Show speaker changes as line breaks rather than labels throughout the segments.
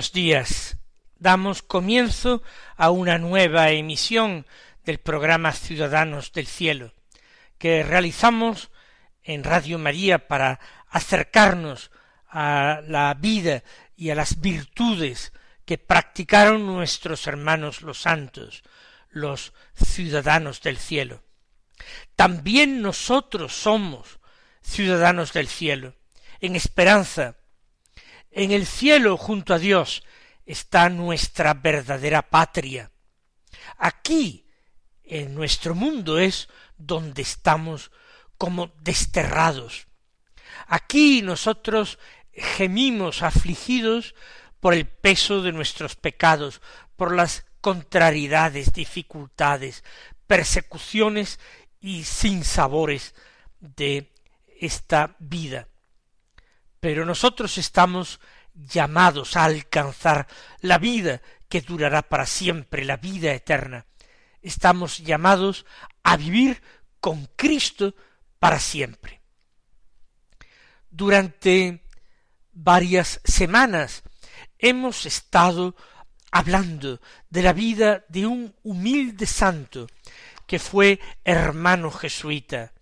Buenos días. Damos comienzo a una nueva emisión del programa Ciudadanos del Cielo, que realizamos en Radio María para acercarnos a la vida y a las virtudes que practicaron nuestros hermanos los santos, los ciudadanos del cielo. También nosotros somos ciudadanos del cielo, en esperanza en el cielo junto a Dios está nuestra verdadera patria. Aquí, en nuestro mundo, es donde estamos como desterrados. Aquí nosotros gemimos afligidos por el peso de nuestros pecados, por las contrariedades, dificultades, persecuciones y sinsabores de esta vida pero nosotros estamos llamados a alcanzar la vida que durará para siempre, la vida eterna. Estamos llamados a vivir con Cristo para siempre. Durante varias semanas hemos estado hablando de la vida de un humilde santo que fue hermano jesuita,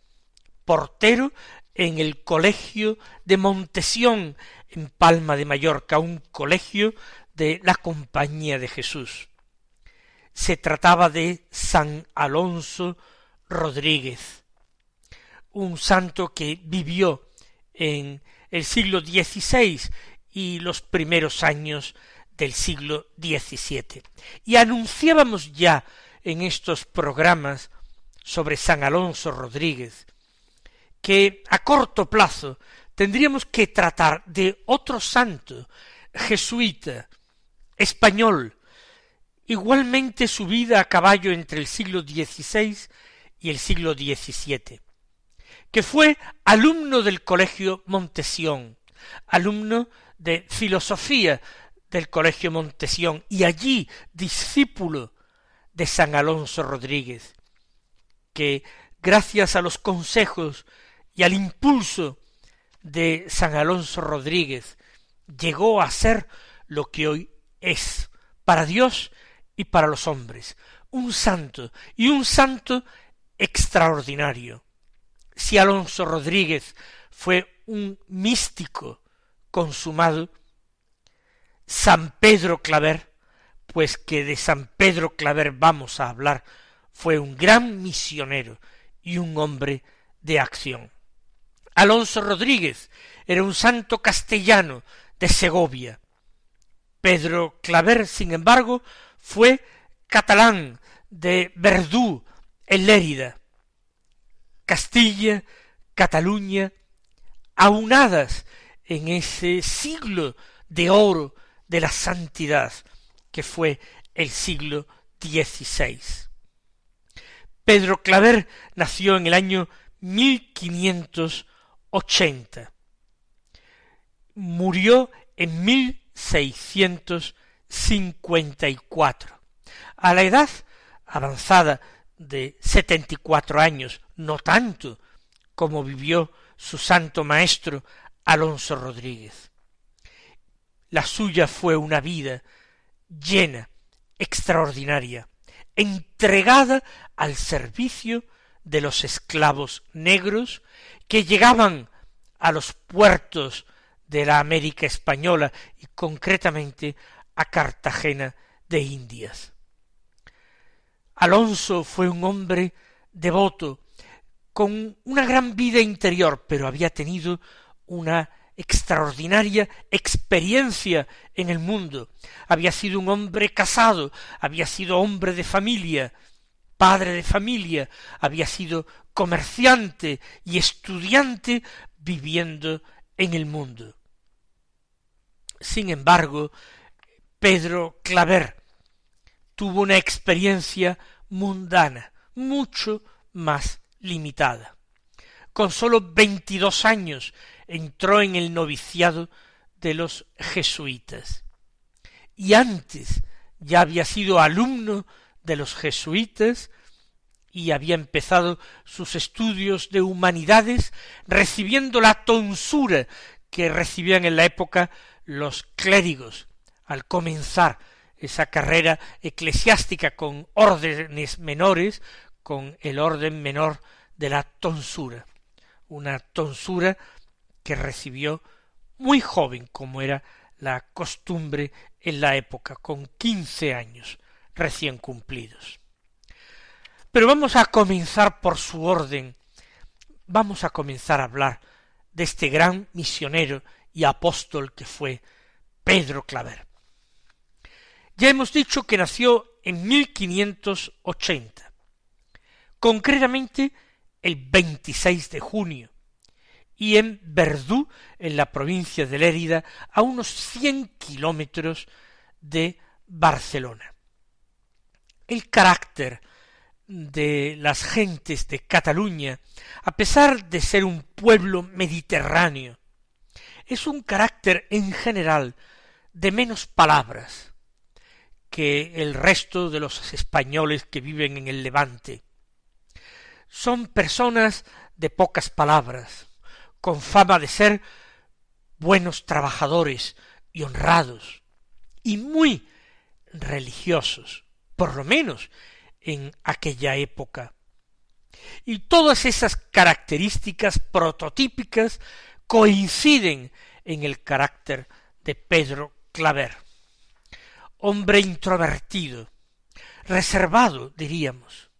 portero en el colegio de Montesión, en Palma de Mallorca, un colegio de la Compañía de Jesús. Se trataba de San Alonso Rodríguez, un santo que vivió en el siglo XVI y los primeros años del siglo XVII. Y anunciábamos ya en estos programas sobre San Alonso Rodríguez que a corto plazo tendríamos que tratar de otro santo jesuita español, igualmente subida a caballo entre el siglo XVI y el siglo XVII, que fue alumno del colegio Montesión, alumno de filosofía del colegio Montesión y allí discípulo de San Alonso Rodríguez, que gracias a los consejos y al impulso de San Alonso Rodríguez llegó a ser lo que hoy es para Dios y para los hombres, un santo y un santo extraordinario. Si Alonso Rodríguez fue un místico consumado, San Pedro Claver, pues que de San Pedro Claver vamos a hablar, fue un gran misionero y un hombre de acción. Alonso Rodríguez era un santo castellano de Segovia. Pedro Claver, sin embargo, fue catalán de Verdú, en Lérida. Castilla, Cataluña, aunadas en ese siglo de oro de la santidad que fue el siglo XVI. Pedro Claver nació en el año quinientos ochenta. Murió en mil seiscientos cincuenta y cuatro, a la edad avanzada de setenta y cuatro años, no tanto como vivió su santo maestro Alonso Rodríguez. La suya fue una vida llena, extraordinaria, entregada al servicio de los esclavos negros que llegaban a los puertos de la América española y concretamente a Cartagena de Indias. Alonso fue un hombre devoto, con una gran vida interior, pero había tenido una extraordinaria experiencia en el mundo. Había sido un hombre casado, había sido hombre de familia, padre de familia, había sido comerciante y estudiante viviendo en el mundo. Sin embargo, Pedro Claver tuvo una experiencia mundana, mucho más limitada. Con sólo veintidós años entró en el noviciado de los jesuitas. Y antes ya había sido alumno de los jesuitas y había empezado sus estudios de humanidades recibiendo la tonsura que recibían en la época los clérigos al comenzar esa carrera eclesiástica con órdenes menores, con el orden menor de la tonsura, una tonsura que recibió muy joven, como era la costumbre en la época, con quince años recién cumplidos. Pero vamos a comenzar por su orden, vamos a comenzar a hablar de este gran misionero y apóstol que fue Pedro Claver. Ya hemos dicho que nació en 1580, concretamente el 26 de junio, y en Verdú, en la provincia de Lérida, a unos cien kilómetros de Barcelona. El carácter de las gentes de Cataluña, a pesar de ser un pueblo mediterráneo, es un carácter en general de menos palabras que el resto de los españoles que viven en el Levante. Son personas de pocas palabras, con fama de ser buenos trabajadores y honrados, y muy religiosos, por lo menos en aquella época. Y todas esas características prototípicas coinciden en el carácter de Pedro Claver. Hombre introvertido, reservado, diríamos,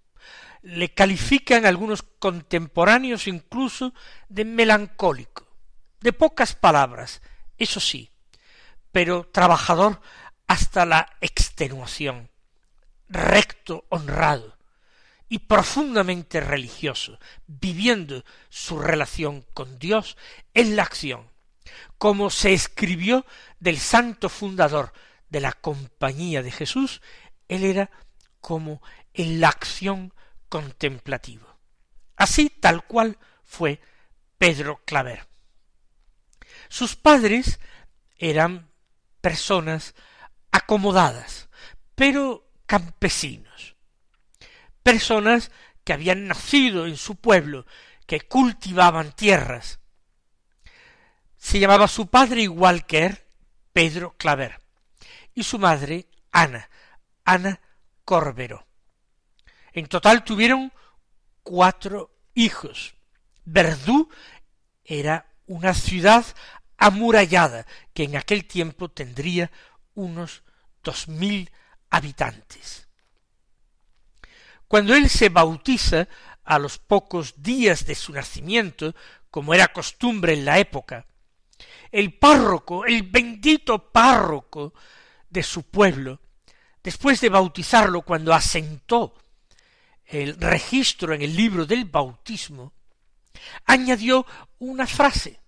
le califican algunos contemporáneos incluso de melancólico, de pocas palabras, eso sí, pero trabajador hasta la extenuación, recto, honrado y profundamente religioso, viviendo su relación con Dios en la acción, como se escribió del santo fundador de la Compañía de Jesús, él era como en la acción contemplativo. Así tal cual fue Pedro Claver. Sus padres eran personas acomodadas, pero campesinos, personas que habían nacido en su pueblo, que cultivaban tierras. Se llamaba su padre igual que él, Pedro Claver, y su madre Ana, Ana Corbero. En total tuvieron cuatro hijos. Verdú era una ciudad amurallada que en aquel tiempo tendría unos dos mil habitantes. Cuando él se bautiza a los pocos días de su nacimiento, como era costumbre en la época, el párroco, el bendito párroco de su pueblo, después de bautizarlo cuando asentó el registro en el libro del bautismo, añadió una frase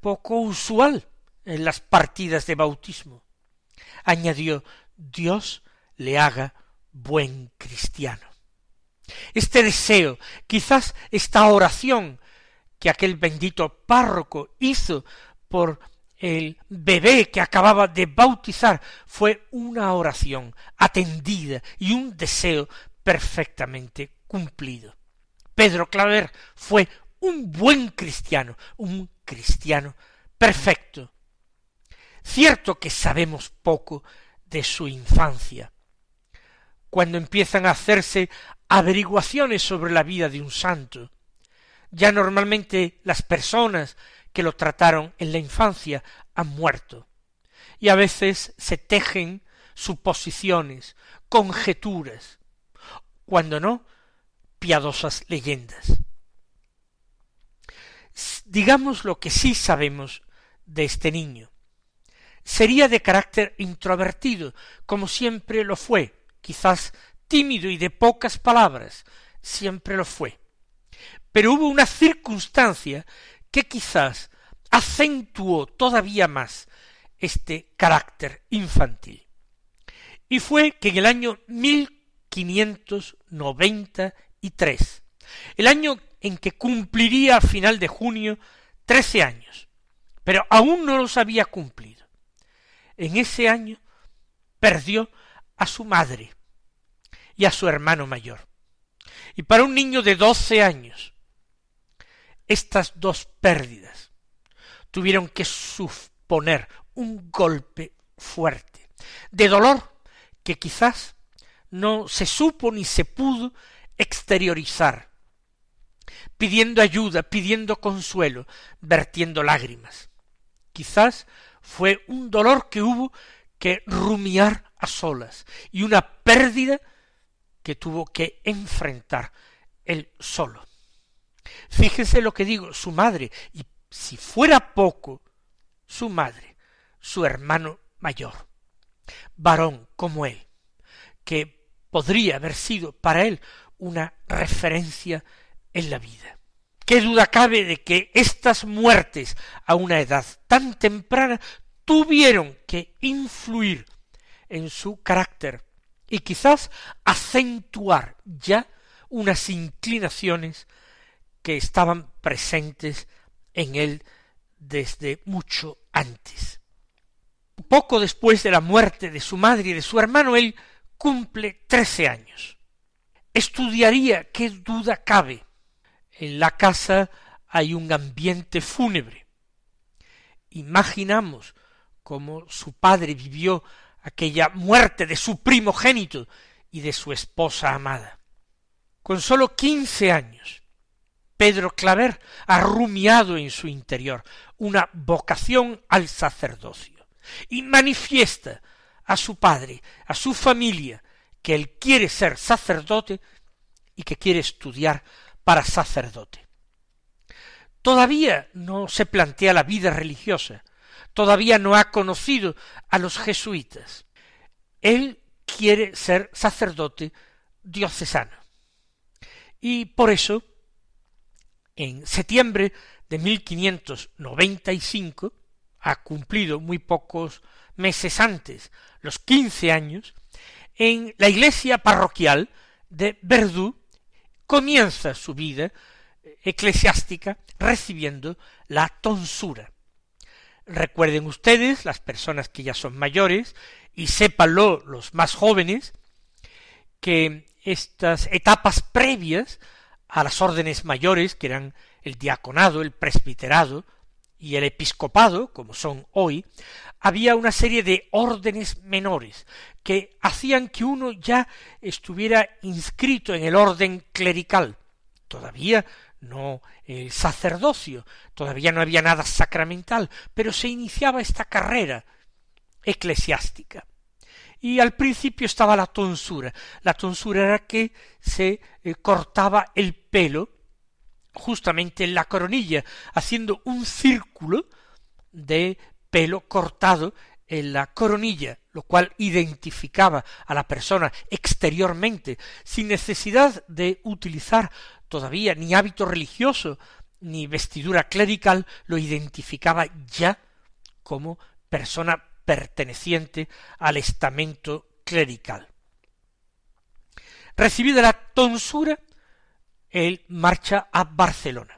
poco usual en las partidas de bautismo. Añadió Dios le haga buen cristiano. Este deseo, quizás esta oración que aquel bendito párroco hizo por el bebé que acababa de bautizar, fue una oración atendida y un deseo perfectamente cumplido. Pedro Claver fue un buen cristiano, un cristiano perfecto. Cierto que sabemos poco de su infancia. Cuando empiezan a hacerse averiguaciones sobre la vida de un santo, ya normalmente las personas que lo trataron en la infancia han muerto, y a veces se tejen suposiciones, conjeturas, cuando no, piadosas leyendas. digamos lo que sí sabemos de este niño. Sería de carácter introvertido, como siempre lo fue, quizás tímido y de pocas palabras, siempre lo fue. Pero hubo una circunstancia que quizás acentuó todavía más este carácter infantil. Y fue que en el año 1593, el año en que cumpliría a final de junio trece años, pero aún no los había cumplido. En ese año perdió a su madre y a su hermano mayor. Y para un niño de doce años, estas dos pérdidas tuvieron que suponer un golpe fuerte, de dolor que quizás no se supo ni se pudo exteriorizar, pidiendo ayuda, pidiendo consuelo, vertiendo lágrimas. Quizás fue un dolor que hubo que rumiar a solas y una pérdida que tuvo que enfrentar él solo. Fíjese lo que digo, su madre, y si fuera poco, su madre, su hermano mayor, varón como él, que podría haber sido para él una referencia en la vida. ¿Qué duda cabe de que estas muertes a una edad tan temprana tuvieron que influir en su carácter y quizás acentuar ya unas inclinaciones que estaban presentes en él desde mucho antes. Poco después de la muerte de su madre y de su hermano, él cumple trece años. Estudiaría, qué duda cabe, en la casa hay un ambiente fúnebre. Imaginamos cómo su padre vivió aquella muerte de su primogénito y de su esposa amada. Con sólo quince años, Pedro Claver ha rumiado en su interior una vocación al sacerdocio y manifiesta a su padre, a su familia, que él quiere ser sacerdote y que quiere estudiar para sacerdote. Todavía no se plantea la vida religiosa, todavía no ha conocido a los jesuitas. Él quiere ser sacerdote diocesano. Y por eso, en septiembre de 1595, ha cumplido muy pocos meses antes los quince años, en la iglesia parroquial de Verdú comienza su vida eclesiástica recibiendo la tonsura. Recuerden ustedes, las personas que ya son mayores, y sépanlo los más jóvenes, que estas etapas previas a las órdenes mayores, que eran el diaconado, el presbiterado y el episcopado, como son hoy, había una serie de órdenes menores que hacían que uno ya estuviera inscrito en el orden clerical. Todavía no el sacerdocio, todavía no había nada sacramental, pero se iniciaba esta carrera eclesiástica. Y al principio estaba la tonsura. La tonsura era que se eh, cortaba el pelo justamente en la coronilla, haciendo un círculo de pelo cortado en la coronilla, lo cual identificaba a la persona exteriormente, sin necesidad de utilizar todavía ni hábito religioso ni vestidura clerical, lo identificaba ya como persona perteneciente al estamento clerical. Recibida la tonsura, él marcha a Barcelona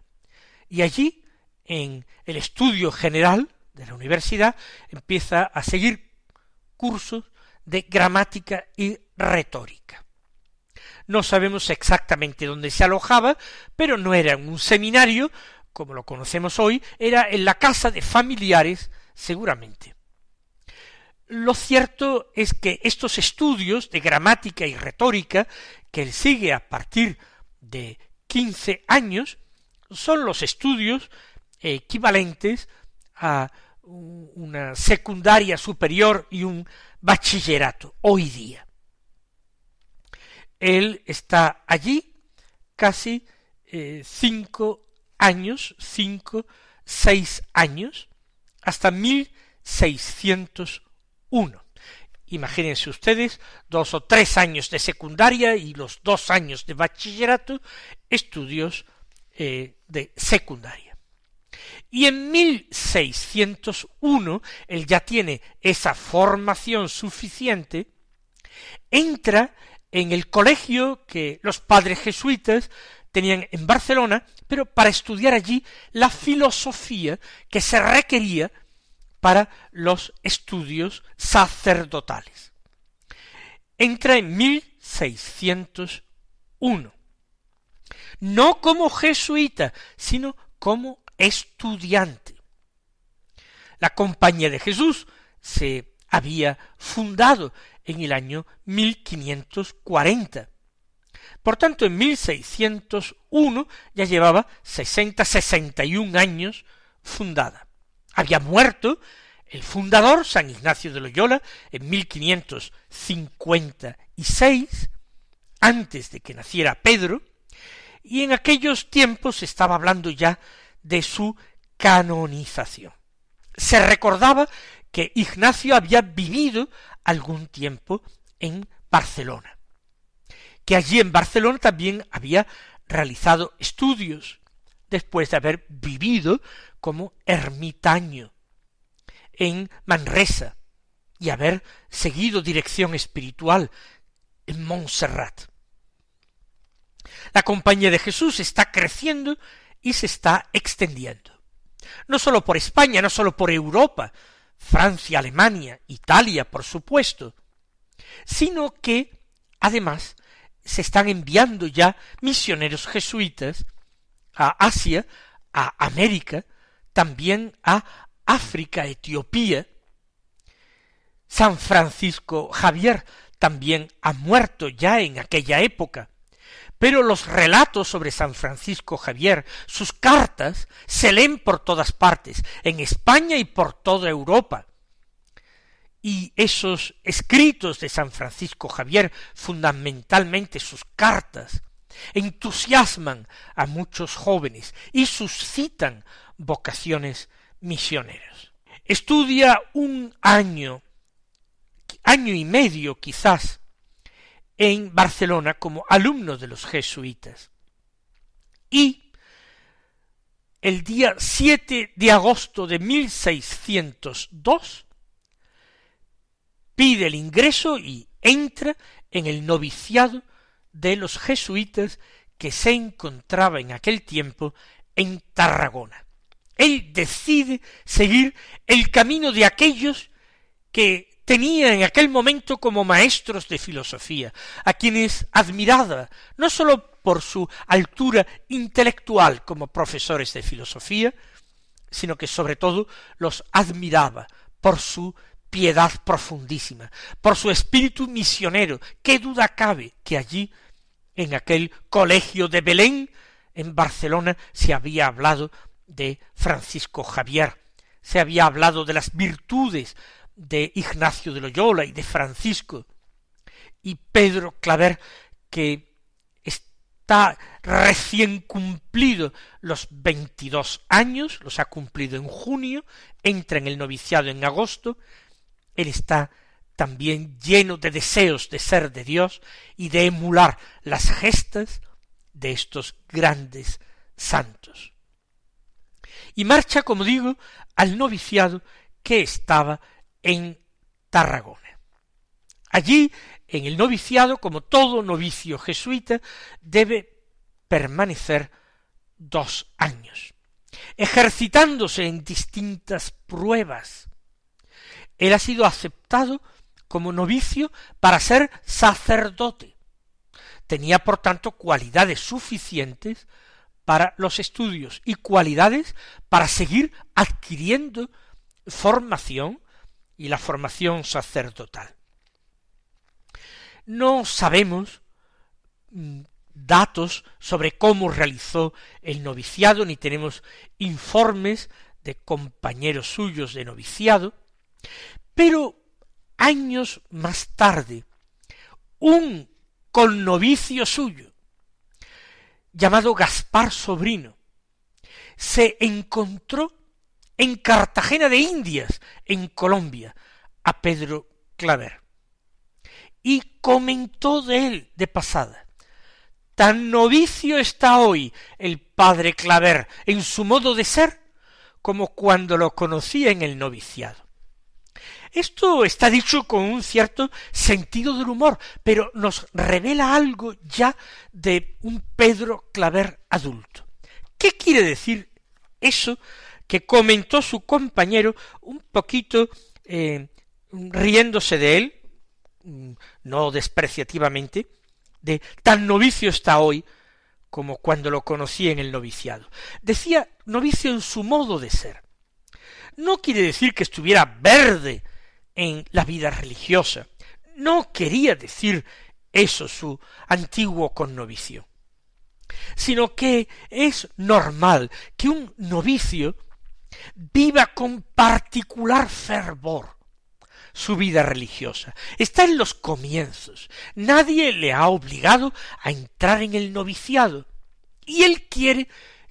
y allí, en el estudio general de la universidad, empieza a seguir cursos de gramática y retórica. No sabemos exactamente dónde se alojaba, pero no era en un seminario, como lo conocemos hoy, era en la casa de familiares, seguramente. Lo cierto es que estos estudios de gramática y retórica, que él sigue a partir de quince años, son los estudios equivalentes a una secundaria superior y un bachillerato hoy día. Él está allí casi eh, cinco años, cinco, seis años, hasta 1601. Imagínense ustedes dos o tres años de secundaria y los dos años de bachillerato, estudios eh, de secundaria. Y en 1601 él ya tiene esa formación suficiente, entra en el colegio que los padres jesuitas tenían en Barcelona, pero para estudiar allí la filosofía que se requería para los estudios sacerdotales. Entra en 1601, no como jesuita, sino como estudiante. La Compañía de Jesús se había fundado en el año 1540. Por tanto, en 1601 ya llevaba sesenta, sesenta y un años fundada. Había muerto el fundador, San Ignacio de Loyola, en 1556, antes de que naciera Pedro, y en aquellos tiempos se estaba hablando ya de su canonización. Se recordaba que Ignacio había vivido algún tiempo en Barcelona, que allí en Barcelona también había realizado estudios, después de haber vivido como ermitaño en Manresa y haber seguido dirección espiritual en Montserrat. La compañía de Jesús está creciendo y se está extendiendo. No sólo por España, no sólo por Europa, Francia, Alemania, Italia, por supuesto, sino que, además, se están enviando ya misioneros jesuitas a Asia, a América, también a África, Etiopía. San Francisco Javier también ha muerto ya en aquella época, pero los relatos sobre San Francisco Javier, sus cartas, se leen por todas partes, en España y por toda Europa. Y esos escritos de San Francisco Javier, fundamentalmente sus cartas, entusiasman a muchos jóvenes y suscitan vocaciones misioneras. Estudia un año, año y medio quizás, en Barcelona como alumno de los jesuitas. Y el día 7 de agosto de 1602 pide el ingreso y entra en el noviciado de los jesuitas que se encontraba en aquel tiempo en Tarragona. Él decide seguir el camino de aquellos que tenía en aquel momento como maestros de filosofía, a quienes admiraba, no sólo por su altura intelectual como profesores de filosofía, sino que sobre todo los admiraba por su piedad profundísima, por su espíritu misionero. ¿Qué duda cabe que allí en aquel colegio de Belén, en Barcelona, se había hablado de Francisco Javier, se había hablado de las virtudes de Ignacio de Loyola y de Francisco, y Pedro Claver, que está recién cumplido los veintidós años, los ha cumplido en junio, entra en el noviciado en agosto, él está también lleno de deseos de ser de Dios y de emular las gestas de estos grandes santos. Y marcha, como digo, al noviciado que estaba en Tarragona. Allí, en el noviciado, como todo novicio jesuita, debe permanecer dos años, ejercitándose en distintas pruebas. Él ha sido aceptado como novicio para ser sacerdote. Tenía, por tanto, cualidades suficientes para los estudios y cualidades para seguir adquiriendo formación y la formación sacerdotal. No sabemos mm, datos sobre cómo realizó el noviciado, ni tenemos informes de compañeros suyos de noviciado, pero años más tarde, un connovicio suyo, llamado Gaspar Sobrino, se encontró en Cartagena de Indias, en Colombia, a Pedro Claver. Y comentó de él de pasada. Tan novicio está hoy el padre Claver en su modo de ser como cuando lo conocía en el noviciado. Esto está dicho con un cierto sentido del humor, pero nos revela algo ya de un Pedro Claver adulto. ¿Qué quiere decir eso que comentó su compañero un poquito eh, riéndose de él, mm, no despreciativamente, de tan novicio está hoy como cuando lo conocí en el noviciado. Decía novicio en su modo de ser. No quiere decir que estuviera verde en la vida religiosa. No quería decir eso su antiguo connovicio, sino que es normal que un novicio viva con particular fervor su vida religiosa. Está en los comienzos. Nadie le ha obligado a entrar en el noviciado. Y él quiere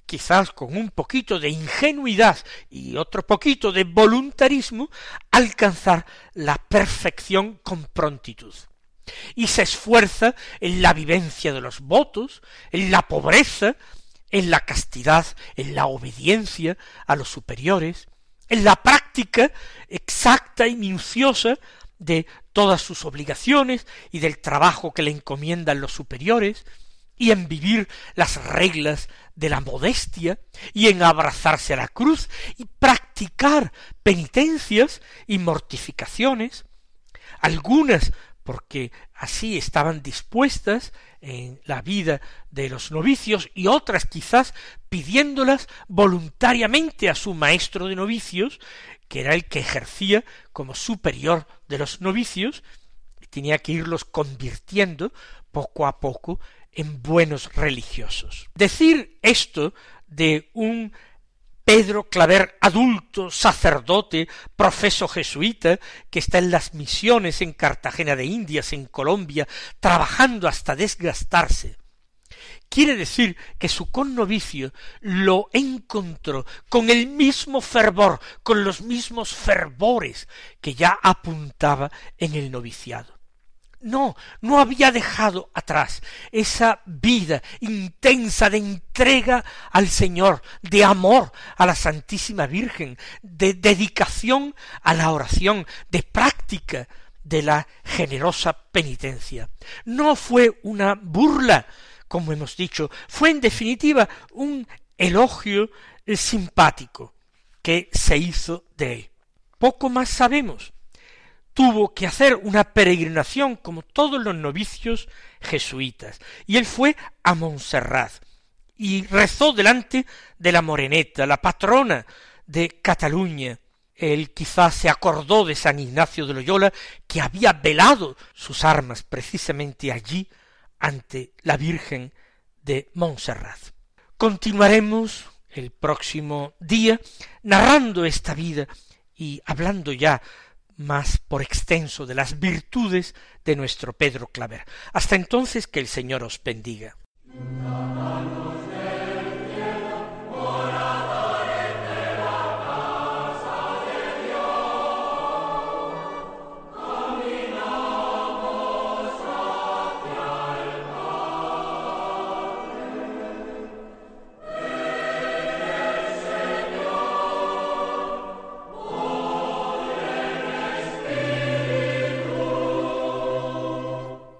quizás con un poquito de ingenuidad y otro poquito de voluntarismo, alcanzar la perfección con prontitud. Y se esfuerza en la vivencia de los votos, en la pobreza, en la castidad, en la obediencia a los superiores, en la práctica exacta y minuciosa de todas sus obligaciones y del trabajo que le encomiendan los superiores, y en vivir las reglas de la modestia y en abrazarse a la cruz y practicar penitencias y mortificaciones, algunas porque así estaban dispuestas en la vida de los novicios y otras quizás pidiéndolas voluntariamente a su maestro de novicios, que era el que ejercía como superior de los novicios, y tenía que irlos convirtiendo poco a poco en buenos religiosos. Decir esto de un Pedro Claver adulto, sacerdote, profeso jesuita, que está en las misiones en Cartagena de Indias, en Colombia, trabajando hasta desgastarse, quiere decir que su connovicio lo encontró con el mismo fervor, con los mismos fervores que ya apuntaba en el noviciado. No, no había dejado atrás esa vida intensa de entrega al Señor, de amor a la Santísima Virgen, de dedicación a la oración, de práctica de la generosa penitencia. No fue una burla, como hemos dicho, fue en definitiva un elogio simpático que se hizo de él. Poco más sabemos tuvo que hacer una peregrinación como todos los novicios jesuitas, y él fue a Montserrat y rezó delante de la Moreneta, la patrona de Cataluña. Él quizás se acordó de San Ignacio de Loyola, que había velado sus armas precisamente allí ante la Virgen de Montserrat. Continuaremos el próximo día narrando esta vida y hablando ya más por extenso de las virtudes de nuestro Pedro Claver. Hasta entonces que el Señor os bendiga.